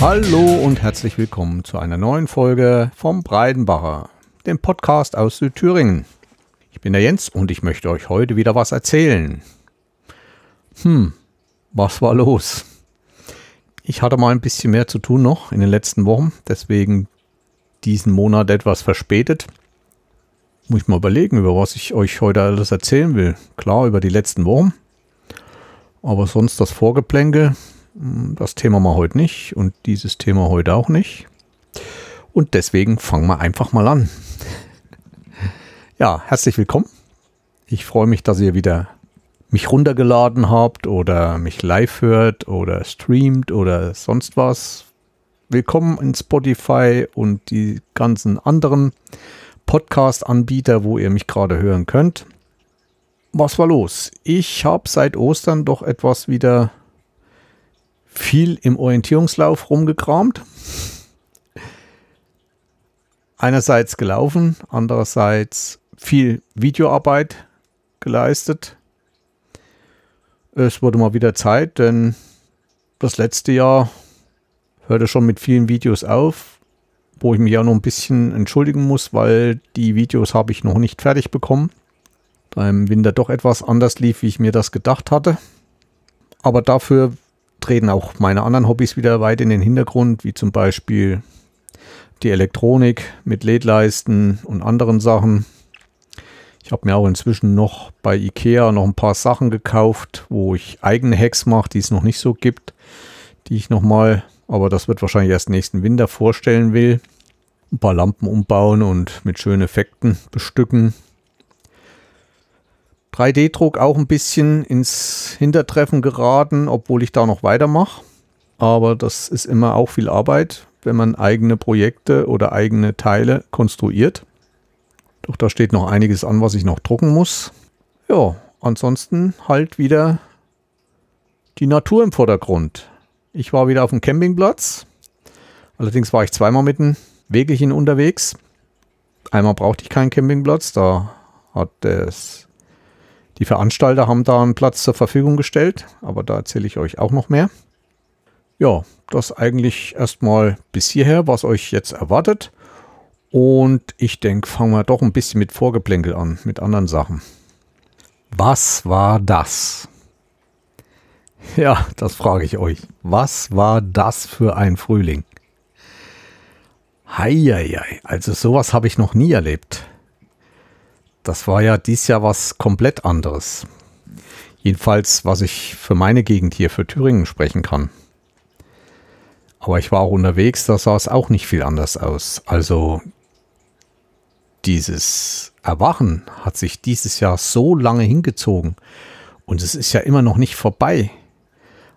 Hallo und herzlich willkommen zu einer neuen Folge vom Breidenbacher, dem Podcast aus Südthüringen. Ich bin der Jens und ich möchte euch heute wieder was erzählen. Hm, was war los? Ich hatte mal ein bisschen mehr zu tun noch in den letzten Wochen, deswegen diesen Monat etwas verspätet. Muss ich mal überlegen, über was ich euch heute alles erzählen will. Klar, über die letzten Wochen. Aber sonst das Vorgeplänkel, das Thema mal heute nicht und dieses Thema heute auch nicht. Und deswegen fangen wir einfach mal an. Ja, herzlich willkommen. Ich freue mich, dass ihr wieder mich runtergeladen habt oder mich live hört oder streamt oder sonst was. Willkommen in Spotify und die ganzen anderen Podcast-Anbieter, wo ihr mich gerade hören könnt. Was war los? Ich habe seit Ostern doch etwas wieder viel im Orientierungslauf rumgekramt. Einerseits gelaufen, andererseits viel Videoarbeit geleistet. Es wurde mal wieder Zeit, denn das letzte Jahr hörte schon mit vielen Videos auf, wo ich mich auch noch ein bisschen entschuldigen muss, weil die Videos habe ich noch nicht fertig bekommen. Da im Winter doch etwas anders lief, wie ich mir das gedacht hatte. Aber dafür treten auch meine anderen Hobbys wieder weit in den Hintergrund, wie zum Beispiel die Elektronik mit LED-Leisten und anderen Sachen. Ich habe mir auch inzwischen noch bei Ikea noch ein paar Sachen gekauft, wo ich eigene Hacks mache, die es noch nicht so gibt, die ich nochmal, aber das wird wahrscheinlich erst nächsten Winter vorstellen will. Ein paar Lampen umbauen und mit schönen Effekten bestücken. 3D-Druck auch ein bisschen ins Hintertreffen geraten, obwohl ich da noch weitermache. Aber das ist immer auch viel Arbeit, wenn man eigene Projekte oder eigene Teile konstruiert. Doch da steht noch einiges an, was ich noch drucken muss. Ja, ansonsten halt wieder die Natur im Vordergrund. Ich war wieder auf dem Campingplatz. Allerdings war ich zweimal mit dem Wegelchen unterwegs. Einmal brauchte ich keinen Campingplatz, da hat es die Veranstalter haben da einen Platz zur Verfügung gestellt, aber da erzähle ich euch auch noch mehr. Ja, das eigentlich erstmal bis hierher, was euch jetzt erwartet. Und ich denke, fangen wir doch ein bisschen mit Vorgeplänkel an, mit anderen Sachen. Was war das? Ja, das frage ich euch. Was war das für ein Frühling? Heieiei, also sowas habe ich noch nie erlebt. Das war ja dies Jahr was komplett anderes. Jedenfalls, was ich für meine Gegend hier, für Thüringen sprechen kann. Aber ich war auch unterwegs, da sah es auch nicht viel anders aus. Also dieses Erwachen hat sich dieses Jahr so lange hingezogen und es ist ja immer noch nicht vorbei.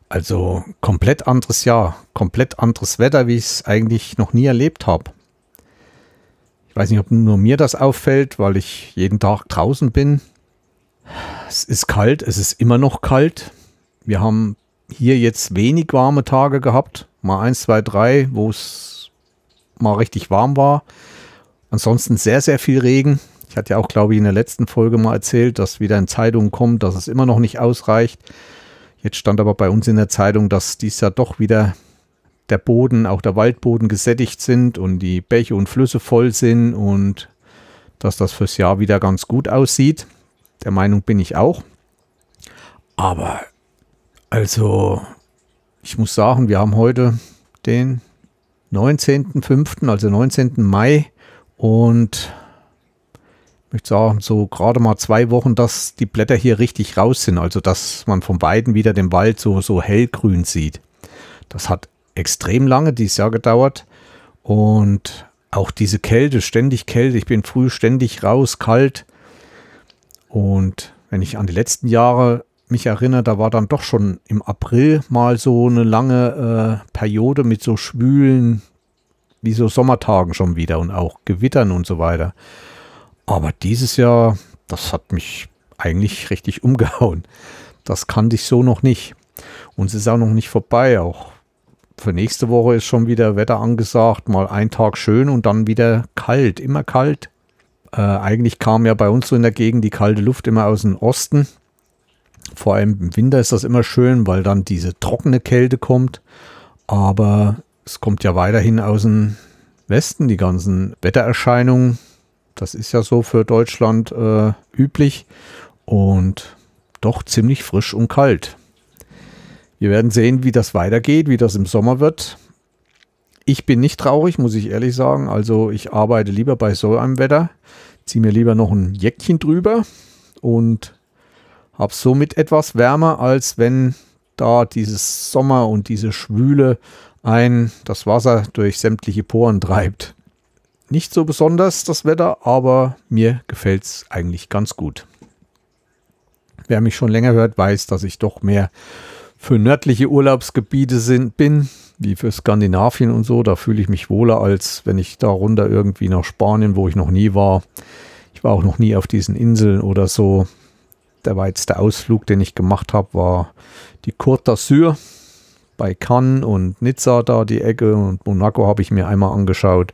Also komplett anderes Jahr, komplett anderes Wetter, wie ich es eigentlich noch nie erlebt habe. Ich weiß nicht, ob nur mir das auffällt, weil ich jeden Tag draußen bin. Es ist kalt, es ist immer noch kalt. Wir haben hier jetzt wenig warme Tage gehabt. Mal eins, zwei, drei, wo es mal richtig warm war. Ansonsten sehr, sehr viel Regen. Ich hatte ja auch, glaube ich, in der letzten Folge mal erzählt, dass wieder in Zeitungen kommt, dass es immer noch nicht ausreicht. Jetzt stand aber bei uns in der Zeitung, dass dies Jahr doch wieder der Boden, auch der Waldboden gesättigt sind und die Bäche und Flüsse voll sind und dass das fürs Jahr wieder ganz gut aussieht. Der Meinung bin ich auch. Aber also, ich muss sagen, wir haben heute den 19.05., also 19. Mai und ich möchte sagen, so gerade mal zwei Wochen, dass die Blätter hier richtig raus sind. Also, dass man von beiden wieder den Wald so, so hellgrün sieht. Das hat extrem lange dieses Jahr gedauert. Und auch diese Kälte, ständig Kälte. Ich bin früh ständig raus, kalt. Und wenn ich an die letzten Jahre mich erinnere, da war dann doch schon im April mal so eine lange äh, Periode mit so schwülen, wie so Sommertagen schon wieder und auch Gewittern und so weiter. Aber dieses Jahr, das hat mich eigentlich richtig umgehauen. Das kannte ich so noch nicht. Und es ist auch noch nicht vorbei. Auch für nächste Woche ist schon wieder Wetter angesagt. Mal ein Tag schön und dann wieder kalt. Immer kalt. Äh, eigentlich kam ja bei uns so in der Gegend die kalte Luft immer aus dem Osten. Vor allem im Winter ist das immer schön, weil dann diese trockene Kälte kommt. Aber es kommt ja weiterhin aus dem Westen, die ganzen Wettererscheinungen. Das ist ja so für Deutschland äh, üblich und doch ziemlich frisch und kalt. Wir werden sehen, wie das weitergeht, wie das im Sommer wird. Ich bin nicht traurig, muss ich ehrlich sagen. Also ich arbeite lieber bei so einem Wetter, ziehe mir lieber noch ein Jäckchen drüber und habe somit etwas wärmer, als wenn da dieses Sommer und diese Schwüle ein das Wasser durch sämtliche Poren treibt. Nicht so besonders das Wetter, aber mir gefällt es eigentlich ganz gut. Wer mich schon länger hört, weiß, dass ich doch mehr für nördliche Urlaubsgebiete sind, bin, wie für Skandinavien und so. Da fühle ich mich wohler, als wenn ich da runter irgendwie nach Spanien, wo ich noch nie war. Ich war auch noch nie auf diesen Inseln oder so. Der weiteste Ausflug, den ich gemacht habe, war die Côte d'Azur bei Cannes und Nizza da die Ecke und Monaco habe ich mir einmal angeschaut.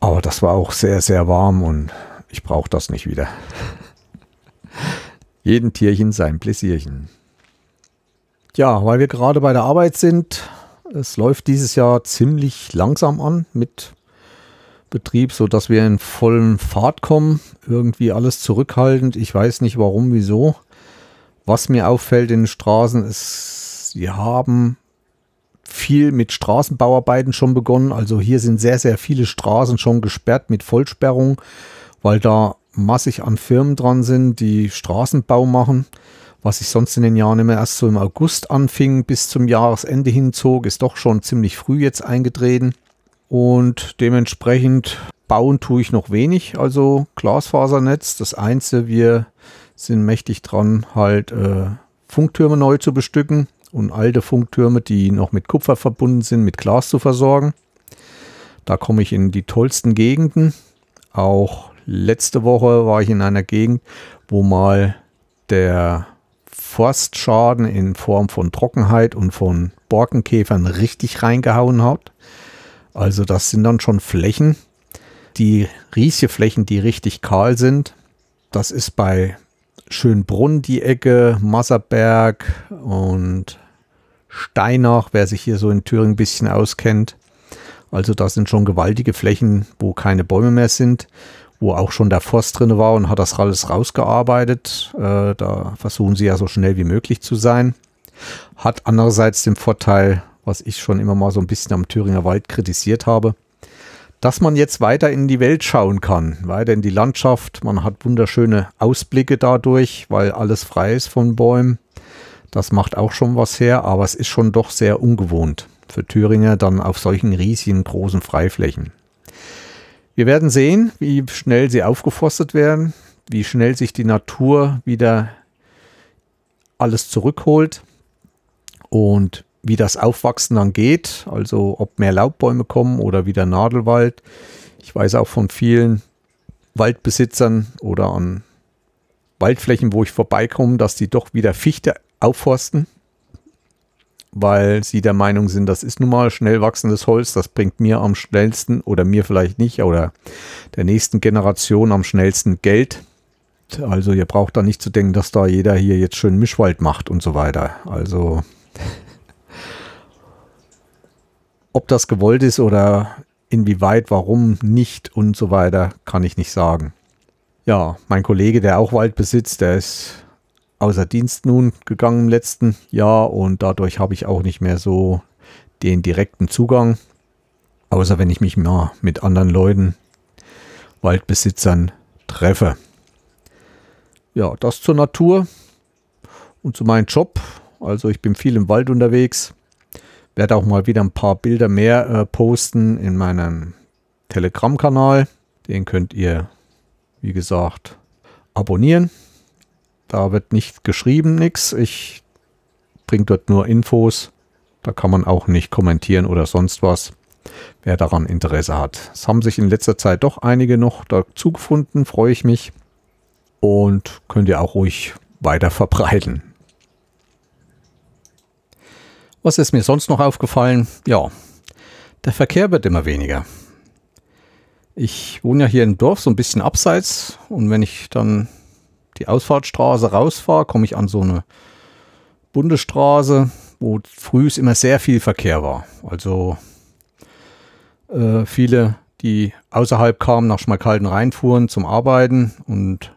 Aber das war auch sehr, sehr warm und ich brauche das nicht wieder. Jeden Tierchen sein Pläsierchen. Ja, weil wir gerade bei der Arbeit sind, es läuft dieses Jahr ziemlich langsam an mit Betrieb, so dass wir in vollen Fahrt kommen. Irgendwie alles zurückhaltend. Ich weiß nicht warum, wieso. Was mir auffällt in den Straßen ist, sie haben viel mit Straßenbauarbeiten schon begonnen. Also hier sind sehr, sehr viele Straßen schon gesperrt mit Vollsperrung, weil da massig an Firmen dran sind, die Straßenbau machen. Was ich sonst in den Jahren immer erst so im August anfing, bis zum Jahresende hinzog, ist doch schon ziemlich früh jetzt eingetreten. Und dementsprechend bauen tue ich noch wenig, also Glasfasernetz. Das Einzige, wir sind mächtig dran, halt äh, Funktürme neu zu bestücken und alte Funktürme, die noch mit Kupfer verbunden sind, mit Glas zu versorgen. Da komme ich in die tollsten Gegenden. Auch letzte Woche war ich in einer Gegend, wo mal der Forstschaden in Form von Trockenheit und von Borkenkäfern richtig reingehauen hat. Also das sind dann schon Flächen, die riesige Flächen, die richtig kahl sind. Das ist bei Schönbrunn die Ecke, Masserberg und Steinach, wer sich hier so in Thüringen ein bisschen auskennt. Also da sind schon gewaltige Flächen, wo keine Bäume mehr sind, wo auch schon der Forst drin war und hat das alles rausgearbeitet. Äh, da versuchen sie ja so schnell wie möglich zu sein. Hat andererseits den Vorteil, was ich schon immer mal so ein bisschen am Thüringer Wald kritisiert habe, dass man jetzt weiter in die Welt schauen kann, weiter in die Landschaft. Man hat wunderschöne Ausblicke dadurch, weil alles frei ist von Bäumen. Das macht auch schon was her, aber es ist schon doch sehr ungewohnt für Thüringer dann auf solchen riesigen großen Freiflächen. Wir werden sehen, wie schnell sie aufgeforstet werden, wie schnell sich die Natur wieder alles zurückholt und wie das Aufwachsen dann geht, also ob mehr Laubbäume kommen oder wieder Nadelwald. Ich weiß auch von vielen Waldbesitzern oder an Waldflächen, wo ich vorbeikomme, dass die doch wieder Fichte aufforsten, weil sie der Meinung sind, das ist nun mal schnell wachsendes Holz, das bringt mir am schnellsten oder mir vielleicht nicht oder der nächsten Generation am schnellsten Geld. Also ihr braucht da nicht zu denken, dass da jeder hier jetzt schön Mischwald macht und so weiter. Also ob das gewollt ist oder inwieweit, warum nicht und so weiter, kann ich nicht sagen. Ja, mein Kollege, der auch Wald besitzt, der ist außer Dienst nun gegangen im letzten Jahr und dadurch habe ich auch nicht mehr so den direkten Zugang, außer wenn ich mich mal mit anderen Leuten, Waldbesitzern treffe. Ja, das zur Natur und zu meinem Job. Also ich bin viel im Wald unterwegs, werde auch mal wieder ein paar Bilder mehr äh, posten in meinem Telegram-Kanal. Den könnt ihr, wie gesagt, abonnieren. Da wird nicht geschrieben, nichts. Ich bringe dort nur Infos. Da kann man auch nicht kommentieren oder sonst was, wer daran Interesse hat. Es haben sich in letzter Zeit doch einige noch dazu gefunden, freue ich mich. Und könnt ihr auch ruhig weiter verbreiten. Was ist mir sonst noch aufgefallen? Ja, der Verkehr wird immer weniger. Ich wohne ja hier im Dorf so ein bisschen abseits und wenn ich dann die Ausfahrtstraße rausfahre, komme ich an so eine Bundesstraße, wo früh immer sehr viel Verkehr war. Also äh, viele, die außerhalb kamen, nach Schmalkalden reinfuhren zum Arbeiten und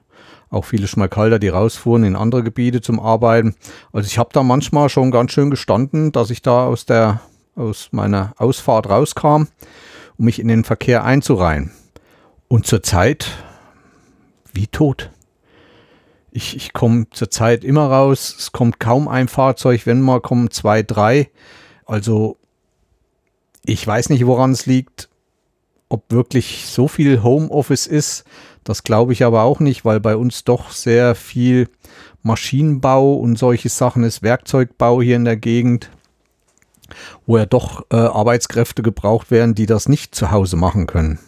auch viele Schmalkalder, die rausfuhren in andere Gebiete zum Arbeiten. Also ich habe da manchmal schon ganz schön gestanden, dass ich da aus der aus meiner Ausfahrt rauskam, um mich in den Verkehr einzureihen. Und zurzeit wie tot. Ich, ich komme zurzeit immer raus, es kommt kaum ein Fahrzeug, wenn mal kommen zwei, drei. Also ich weiß nicht, woran es liegt, ob wirklich so viel Homeoffice ist. Das glaube ich aber auch nicht, weil bei uns doch sehr viel Maschinenbau und solche Sachen ist, Werkzeugbau hier in der Gegend, wo ja doch äh, Arbeitskräfte gebraucht werden, die das nicht zu Hause machen können.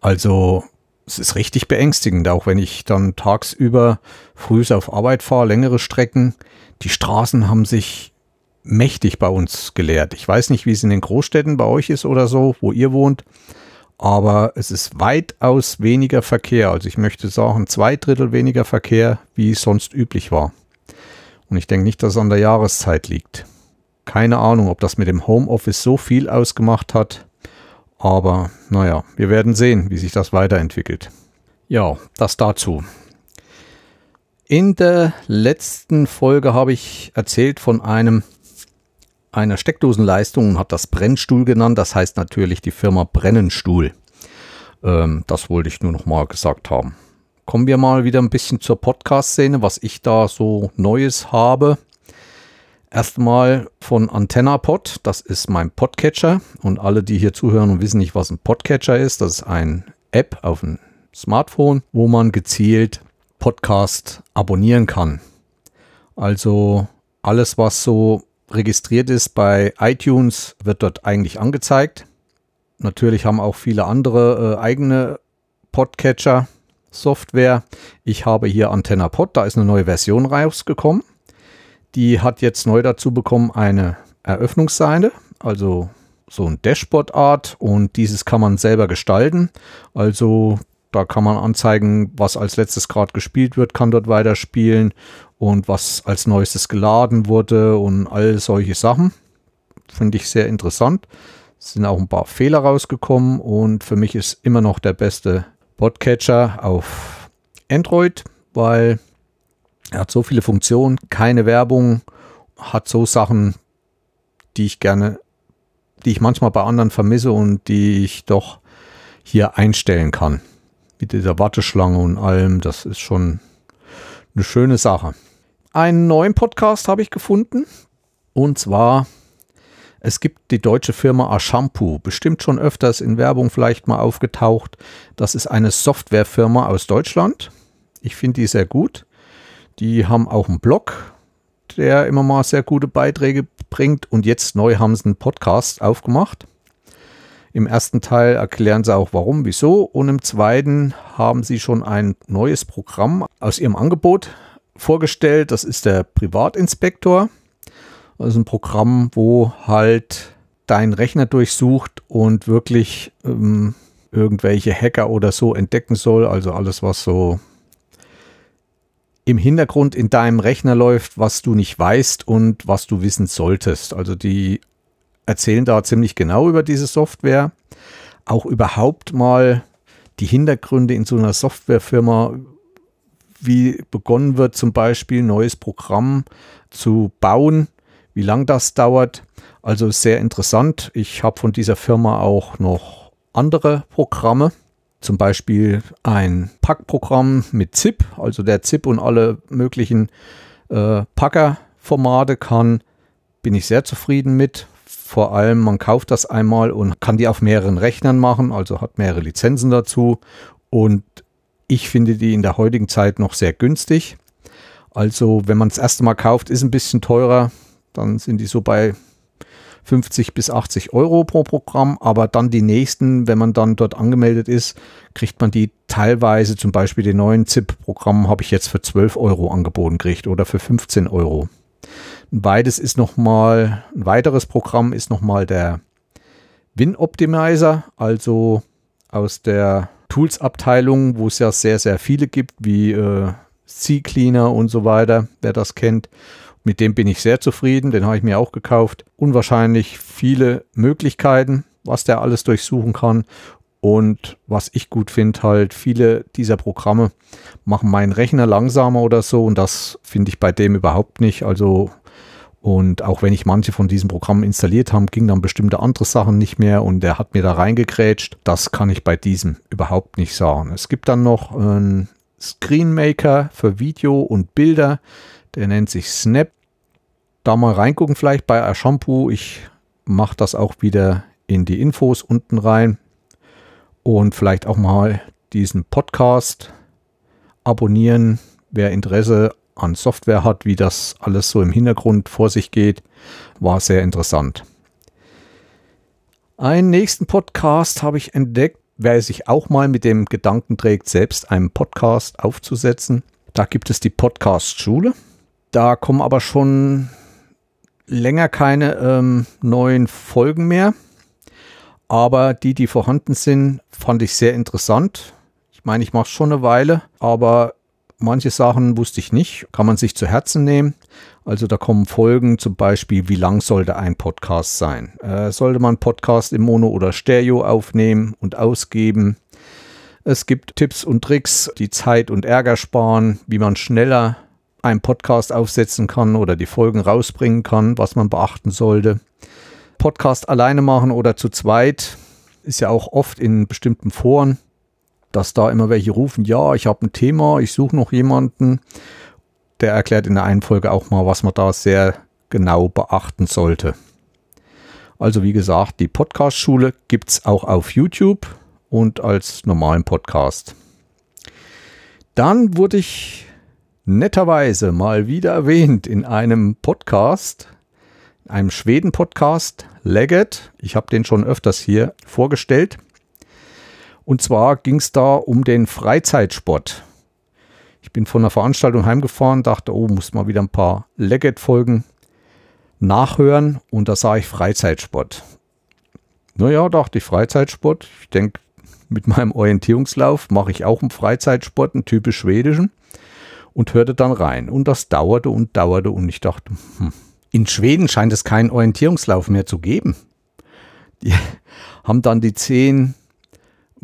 Also es ist richtig beängstigend, auch wenn ich dann tagsüber früh auf Arbeit fahre, längere Strecken. Die Straßen haben sich mächtig bei uns geleert. Ich weiß nicht, wie es in den Großstädten bei euch ist oder so, wo ihr wohnt, aber es ist weitaus weniger Verkehr. Also ich möchte sagen, zwei Drittel weniger Verkehr, wie es sonst üblich war. Und ich denke nicht, dass es an der Jahreszeit liegt. Keine Ahnung, ob das mit dem Homeoffice so viel ausgemacht hat. Aber naja, wir werden sehen, wie sich das weiterentwickelt. Ja, das dazu. In der letzten Folge habe ich erzählt von einem einer Steckdosenleistung und hat das Brennstuhl genannt. Das heißt natürlich die Firma Brennenstuhl. Ähm, das wollte ich nur noch mal gesagt haben. Kommen wir mal wieder ein bisschen zur Podcast-Szene, was ich da so Neues habe. Erstmal von AntennaPod, das ist mein Podcatcher. Und alle, die hier zuhören und wissen nicht, was ein Podcatcher ist, das ist eine App auf dem Smartphone, wo man gezielt Podcast abonnieren kann. Also alles, was so registriert ist bei iTunes, wird dort eigentlich angezeigt. Natürlich haben auch viele andere äh, eigene Podcatcher Software. Ich habe hier AntennaPod, da ist eine neue Version rausgekommen. Die hat jetzt neu dazu bekommen eine Eröffnungsseite, also so ein Dashboard-Art und dieses kann man selber gestalten. Also da kann man anzeigen, was als letztes gerade gespielt wird, kann dort weiterspielen und was als neuestes geladen wurde und all solche Sachen. Finde ich sehr interessant. Es sind auch ein paar Fehler rausgekommen und für mich ist immer noch der beste Podcatcher auf Android, weil er hat so viele Funktionen, keine Werbung, hat so Sachen, die ich gerne, die ich manchmal bei anderen vermisse und die ich doch hier einstellen kann. Mit dieser Warteschlange und allem, das ist schon eine schöne Sache. Einen neuen Podcast habe ich gefunden und zwar es gibt die deutsche Firma Ashampoo, bestimmt schon öfters in Werbung vielleicht mal aufgetaucht. Das ist eine Softwarefirma aus Deutschland. Ich finde die sehr gut. Die haben auch einen Blog, der immer mal sehr gute Beiträge bringt. Und jetzt neu haben sie einen Podcast aufgemacht. Im ersten Teil erklären sie auch warum, wieso. Und im zweiten haben sie schon ein neues Programm aus ihrem Angebot vorgestellt. Das ist der Privatinspektor. Das ist ein Programm, wo halt dein Rechner durchsucht und wirklich ähm, irgendwelche Hacker oder so entdecken soll. Also alles, was so im Hintergrund in deinem Rechner läuft, was du nicht weißt und was du wissen solltest. Also die erzählen da ziemlich genau über diese Software. Auch überhaupt mal die Hintergründe in so einer Softwarefirma, wie begonnen wird, zum Beispiel ein neues Programm zu bauen, wie lang das dauert. Also sehr interessant. Ich habe von dieser Firma auch noch andere Programme zum Beispiel ein Packprogramm mit ZIP, also der ZIP und alle möglichen äh, Packerformate kann, bin ich sehr zufrieden mit. Vor allem, man kauft das einmal und kann die auf mehreren Rechnern machen, also hat mehrere Lizenzen dazu. Und ich finde die in der heutigen Zeit noch sehr günstig. Also, wenn man das erste Mal kauft, ist ein bisschen teurer. Dann sind die so bei 50 bis 80 Euro pro Programm, aber dann die nächsten, wenn man dann dort angemeldet ist, kriegt man die teilweise, zum Beispiel den neuen ZIP-Programm habe ich jetzt für 12 Euro angeboten gekriegt oder für 15 Euro. Beides ist nochmal, ein weiteres Programm ist nochmal der Win Optimizer, also aus der Tools-Abteilung, wo es ja sehr, sehr viele gibt, wie äh, C-Cleaner und so weiter, wer das kennt. Mit dem bin ich sehr zufrieden, den habe ich mir auch gekauft. Unwahrscheinlich viele Möglichkeiten, was der alles durchsuchen kann. Und was ich gut finde, halt, viele dieser Programme machen meinen Rechner langsamer oder so. Und das finde ich bei dem überhaupt nicht. Also, und auch wenn ich manche von diesen Programmen installiert habe, ging dann bestimmte andere Sachen nicht mehr und der hat mir da reingekrätscht. Das kann ich bei diesem überhaupt nicht sagen. Es gibt dann noch einen Screenmaker für Video und Bilder. Der nennt sich Snap. Da mal reingucken vielleicht bei Shampoo. Ich mache das auch wieder in die Infos unten rein und vielleicht auch mal diesen Podcast abonnieren, wer Interesse an Software hat, wie das alles so im Hintergrund vor sich geht, war sehr interessant. Einen nächsten Podcast habe ich entdeckt, wer sich auch mal mit dem Gedanken trägt, selbst einen Podcast aufzusetzen. Da gibt es die Podcast-Schule. Da kommen aber schon länger keine ähm, neuen Folgen mehr. Aber die, die vorhanden sind, fand ich sehr interessant. Ich meine, ich mache es schon eine Weile, aber manche Sachen wusste ich nicht. Kann man sich zu Herzen nehmen. Also da kommen Folgen, zum Beispiel, wie lang sollte ein Podcast sein? Äh, sollte man Podcast im Mono oder Stereo aufnehmen und ausgeben? Es gibt Tipps und Tricks, die Zeit und Ärger sparen, wie man schneller einen Podcast aufsetzen kann oder die Folgen rausbringen kann, was man beachten sollte. Podcast alleine machen oder zu zweit ist ja auch oft in bestimmten Foren, dass da immer welche rufen, ja, ich habe ein Thema, ich suche noch jemanden. Der erklärt in der einen Folge auch mal, was man da sehr genau beachten sollte. Also wie gesagt, die Podcast-Schule gibt es auch auf YouTube und als normalen Podcast. Dann wurde ich netterweise mal wieder erwähnt in einem Podcast, einem Schweden-Podcast, Leggett. Ich habe den schon öfters hier vorgestellt. Und zwar ging es da um den Freizeitsport. Ich bin von der Veranstaltung heimgefahren, dachte, oh, muss mal wieder ein paar Leggett-Folgen nachhören. Und da sah ich Freizeitsport. Naja, dachte ich, Freizeitsport. Ich denke, mit meinem Orientierungslauf mache ich auch einen Freizeitsport, einen typisch schwedischen und hörte dann rein. Und das dauerte und dauerte und ich dachte, hm, in Schweden scheint es keinen Orientierungslauf mehr zu geben. Die haben dann die zehn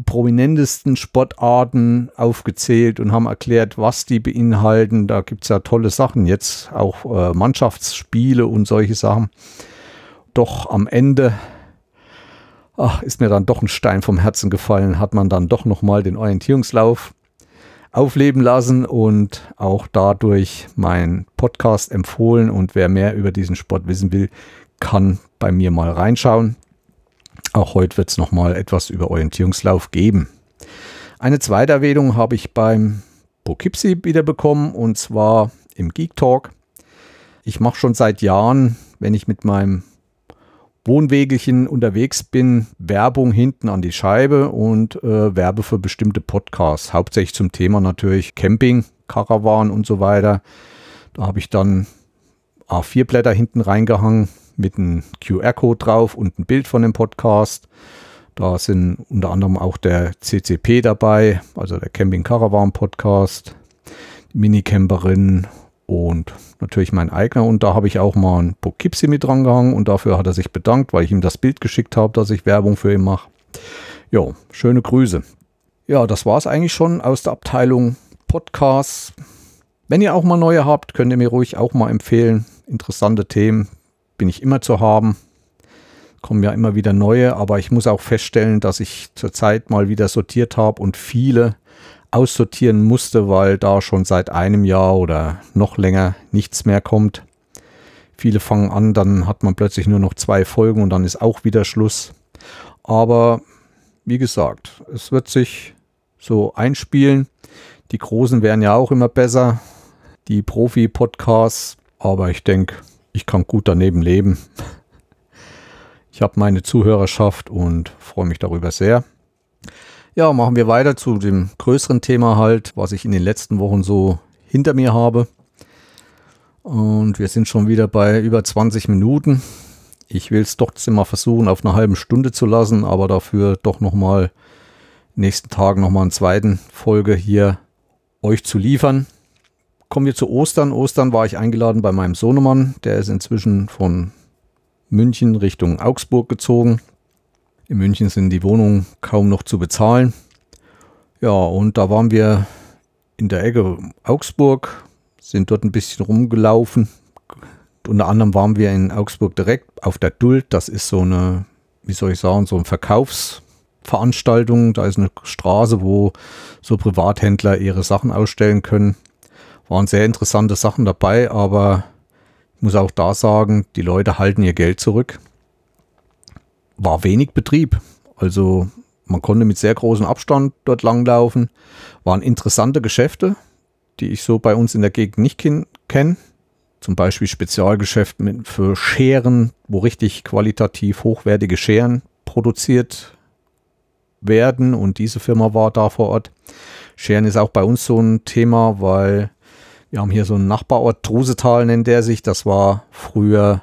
prominentesten Sportarten aufgezählt und haben erklärt, was die beinhalten. Da gibt es ja tolle Sachen jetzt, auch äh, Mannschaftsspiele und solche Sachen. Doch am Ende ach, ist mir dann doch ein Stein vom Herzen gefallen, hat man dann doch nochmal den Orientierungslauf aufleben lassen und auch dadurch meinen Podcast empfohlen. Und wer mehr über diesen Sport wissen will, kann bei mir mal reinschauen. Auch heute wird es nochmal etwas über Orientierungslauf geben. Eine zweite Erwähnung habe ich beim Poughkeepsie wieder bekommen und zwar im Geek Talk. Ich mache schon seit Jahren, wenn ich mit meinem Wohnwegelchen unterwegs bin, Werbung hinten an die Scheibe und äh, Werbe für bestimmte Podcasts. Hauptsächlich zum Thema natürlich Camping, Caravan und so weiter. Da habe ich dann A4-Blätter hinten reingehangen mit einem QR-Code drauf und ein Bild von dem Podcast. Da sind unter anderem auch der CCP dabei, also der Camping Caravan Podcast, die Minicamperin und natürlich mein eigener. Und da habe ich auch mal ein Poughkeepsie mit dran gehangen und dafür hat er sich bedankt, weil ich ihm das Bild geschickt habe, dass ich Werbung für ihn mache. Ja, schöne Grüße. Ja, das war es eigentlich schon aus der Abteilung Podcasts. Wenn ihr auch mal neue habt, könnt ihr mir ruhig auch mal empfehlen. Interessante Themen bin ich immer zu haben. Kommen ja immer wieder neue, aber ich muss auch feststellen, dass ich zurzeit mal wieder sortiert habe und viele aussortieren musste, weil da schon seit einem Jahr oder noch länger nichts mehr kommt. Viele fangen an, dann hat man plötzlich nur noch zwei Folgen und dann ist auch wieder Schluss. Aber wie gesagt, es wird sich so einspielen. Die Großen werden ja auch immer besser, die Profi-Podcasts. Aber ich denke, ich kann gut daneben leben. Ich habe meine Zuhörerschaft und freue mich darüber sehr. Ja, machen wir weiter zu dem größeren Thema halt, was ich in den letzten Wochen so hinter mir habe. Und wir sind schon wieder bei über 20 Minuten. Ich will es trotzdem mal versuchen, auf einer halben Stunde zu lassen, aber dafür doch nochmal nächsten Tagen nochmal eine zweiten Folge hier euch zu liefern. Kommen wir zu Ostern. Ostern war ich eingeladen bei meinem Sohnemann. Der ist inzwischen von München Richtung Augsburg gezogen In München sind die Wohnungen kaum noch zu bezahlen. Ja, und da waren wir in der Ecke Augsburg, sind dort ein bisschen rumgelaufen. Unter anderem waren wir in Augsburg direkt auf der Duld. Das ist so eine, wie soll ich sagen, so ein Verkaufsveranstaltung. Da ist eine Straße, wo so Privathändler ihre Sachen ausstellen können. Waren sehr interessante Sachen dabei, aber ich muss auch da sagen, die Leute halten ihr Geld zurück war wenig Betrieb. Also man konnte mit sehr großem Abstand dort langlaufen. Waren interessante Geschäfte, die ich so bei uns in der Gegend nicht kenne. Zum Beispiel Spezialgeschäft mit, für Scheren, wo richtig qualitativ hochwertige Scheren produziert werden. Und diese Firma war da vor Ort. Scheren ist auch bei uns so ein Thema, weil wir haben hier so einen Nachbarort, Trusetal nennt der sich. Das war früher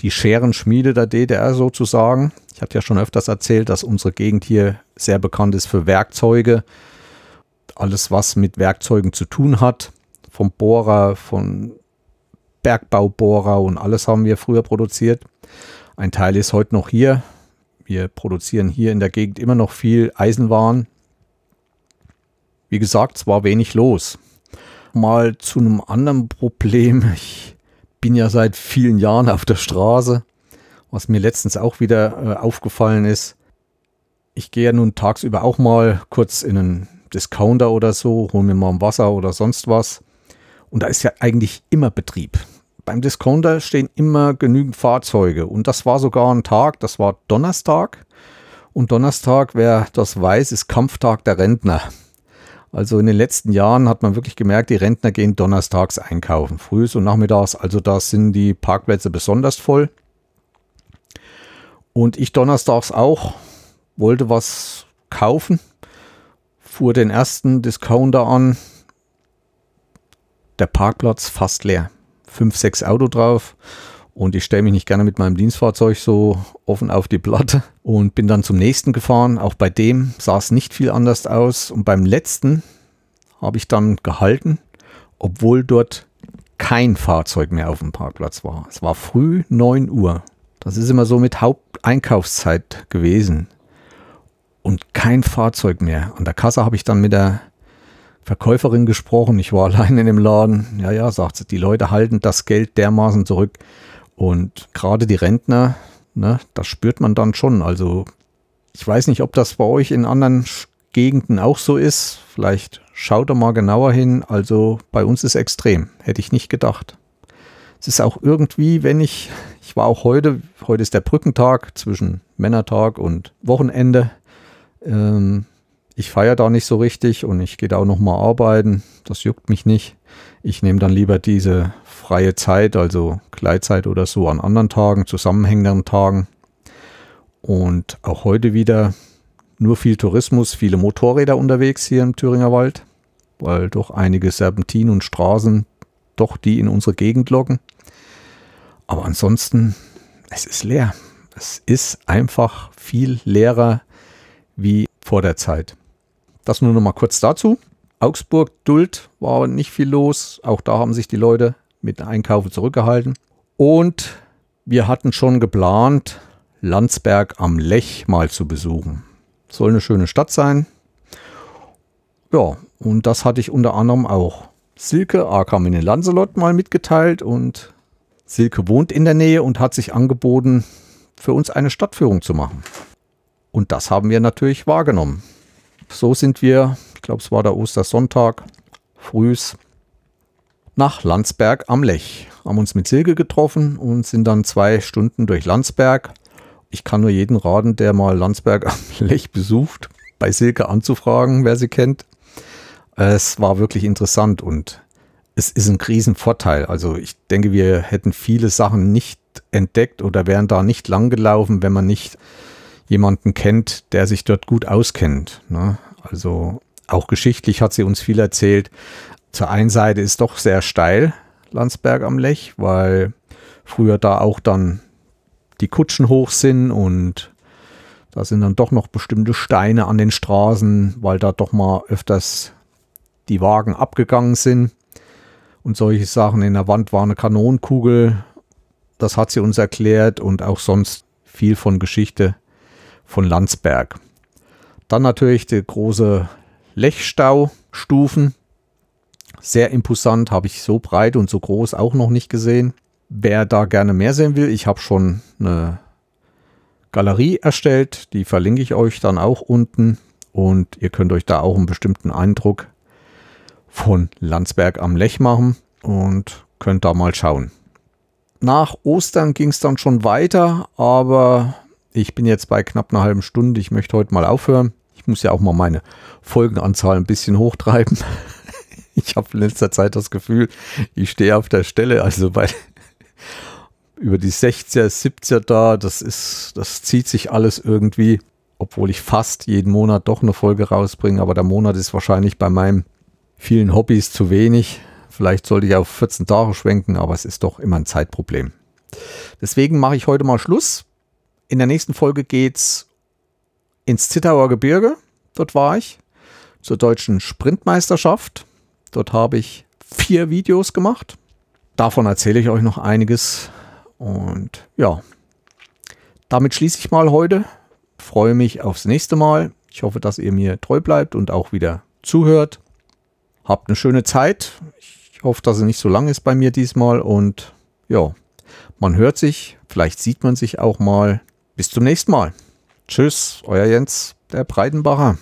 die Scherenschmiede der DDR sozusagen. Ich hatte ja schon öfters erzählt, dass unsere Gegend hier sehr bekannt ist für Werkzeuge. Alles, was mit Werkzeugen zu tun hat. Vom Bohrer, von Bergbaubohrer und alles haben wir früher produziert. Ein Teil ist heute noch hier. Wir produzieren hier in der Gegend immer noch viel Eisenwaren. Wie gesagt, es war wenig los. Mal zu einem anderen Problem. Ich bin ja seit vielen Jahren auf der Straße, was mir letztens auch wieder äh, aufgefallen ist. Ich gehe ja nun tagsüber auch mal kurz in einen Discounter oder so, hole mir mal ein Wasser oder sonst was. Und da ist ja eigentlich immer Betrieb. Beim Discounter stehen immer genügend Fahrzeuge. Und das war sogar ein Tag, das war Donnerstag. Und Donnerstag, wer das weiß, ist Kampftag der Rentner. Also in den letzten Jahren hat man wirklich gemerkt, die Rentner gehen donnerstags einkaufen, früh und nachmittags. Also da sind die Parkplätze besonders voll. Und ich donnerstags auch wollte was kaufen, fuhr den ersten Discounter an. Der Parkplatz fast leer. Fünf, sechs Auto drauf. Und ich stelle mich nicht gerne mit meinem Dienstfahrzeug so offen auf die Platte und bin dann zum nächsten gefahren. Auch bei dem sah es nicht viel anders aus. Und beim letzten habe ich dann gehalten, obwohl dort kein Fahrzeug mehr auf dem Parkplatz war. Es war früh 9 Uhr. Das ist immer so mit Haupteinkaufszeit gewesen. Und kein Fahrzeug mehr. An der Kasse habe ich dann mit der Verkäuferin gesprochen. Ich war allein in dem Laden. Ja, ja, sagt sie, die Leute halten das Geld dermaßen zurück. Und gerade die Rentner, ne, das spürt man dann schon. Also ich weiß nicht, ob das bei euch in anderen Gegenden auch so ist. Vielleicht schaut da mal genauer hin. Also bei uns ist extrem. Hätte ich nicht gedacht. Es ist auch irgendwie, wenn ich, ich war auch heute, heute ist der Brückentag zwischen Männertag und Wochenende. Ähm, ich feiere da nicht so richtig und ich gehe da auch noch mal arbeiten. Das juckt mich nicht. Ich nehme dann lieber diese freie Zeit, also Gleitzeit oder so an anderen Tagen, zusammenhängenden Tagen. Und auch heute wieder nur viel Tourismus, viele Motorräder unterwegs hier im Thüringer Wald, weil doch einige Serpentinen und Straßen doch die in unsere Gegend locken. Aber ansonsten, es ist leer. Es ist einfach viel leerer wie vor der Zeit. Das nur noch mal kurz dazu. Augsburg, Duld war nicht viel los. Auch da haben sich die Leute mit Einkaufen zurückgehalten. Und wir hatten schon geplant, Landsberg am Lech mal zu besuchen. Soll eine schöne Stadt sein. Ja, und das hatte ich unter anderem auch. Silke, in Lancelot, mal mitgeteilt und Silke wohnt in der Nähe und hat sich angeboten, für uns eine Stadtführung zu machen. Und das haben wir natürlich wahrgenommen. So sind wir, ich glaube es war der Ostersonntag, frühs nach Landsberg am Lech. Haben uns mit Silke getroffen und sind dann zwei Stunden durch Landsberg. Ich kann nur jeden raten, der mal Landsberg am Lech besucht, bei Silke anzufragen, wer sie kennt. Es war wirklich interessant und es ist ein Krisenvorteil. Also ich denke, wir hätten viele Sachen nicht entdeckt oder wären da nicht lang gelaufen, wenn man nicht jemanden kennt, der sich dort gut auskennt. Ne? Also auch geschichtlich hat sie uns viel erzählt. Zur einen Seite ist doch sehr steil, Landsberg am Lech, weil früher da auch dann die Kutschen hoch sind und da sind dann doch noch bestimmte Steine an den Straßen, weil da doch mal öfters die Wagen abgegangen sind und solche Sachen. In der Wand war eine Kanonenkugel, das hat sie uns erklärt und auch sonst viel von Geschichte von Landsberg. Dann natürlich die große Lechstaustufen. Sehr imposant, habe ich so breit und so groß auch noch nicht gesehen. Wer da gerne mehr sehen will, ich habe schon eine Galerie erstellt, die verlinke ich euch dann auch unten und ihr könnt euch da auch einen bestimmten Eindruck von Landsberg am Lech machen und könnt da mal schauen. Nach Ostern ging es dann schon weiter, aber ich bin jetzt bei knapp einer halben Stunde. Ich möchte heute mal aufhören. Ich muss ja auch mal meine Folgenanzahl ein bisschen hochtreiben. Ich habe in letzter Zeit das Gefühl, ich stehe auf der Stelle. Also bei über die 60er, 70er da, das ist, das zieht sich alles irgendwie, obwohl ich fast jeden Monat doch eine Folge rausbringe. Aber der Monat ist wahrscheinlich bei meinen vielen Hobbys zu wenig. Vielleicht sollte ich auf 14 Tage schwenken, aber es ist doch immer ein Zeitproblem. Deswegen mache ich heute mal Schluss. In der nächsten Folge geht es ins Zittauer Gebirge. Dort war ich zur deutschen Sprintmeisterschaft. Dort habe ich vier Videos gemacht. Davon erzähle ich euch noch einiges. Und ja, damit schließe ich mal heute. Freue mich aufs nächste Mal. Ich hoffe, dass ihr mir treu bleibt und auch wieder zuhört. Habt eine schöne Zeit. Ich hoffe, dass es nicht so lang ist bei mir diesmal. Und ja, man hört sich. Vielleicht sieht man sich auch mal. Bis zum nächsten Mal. Tschüss, euer Jens, der Breitenbacher.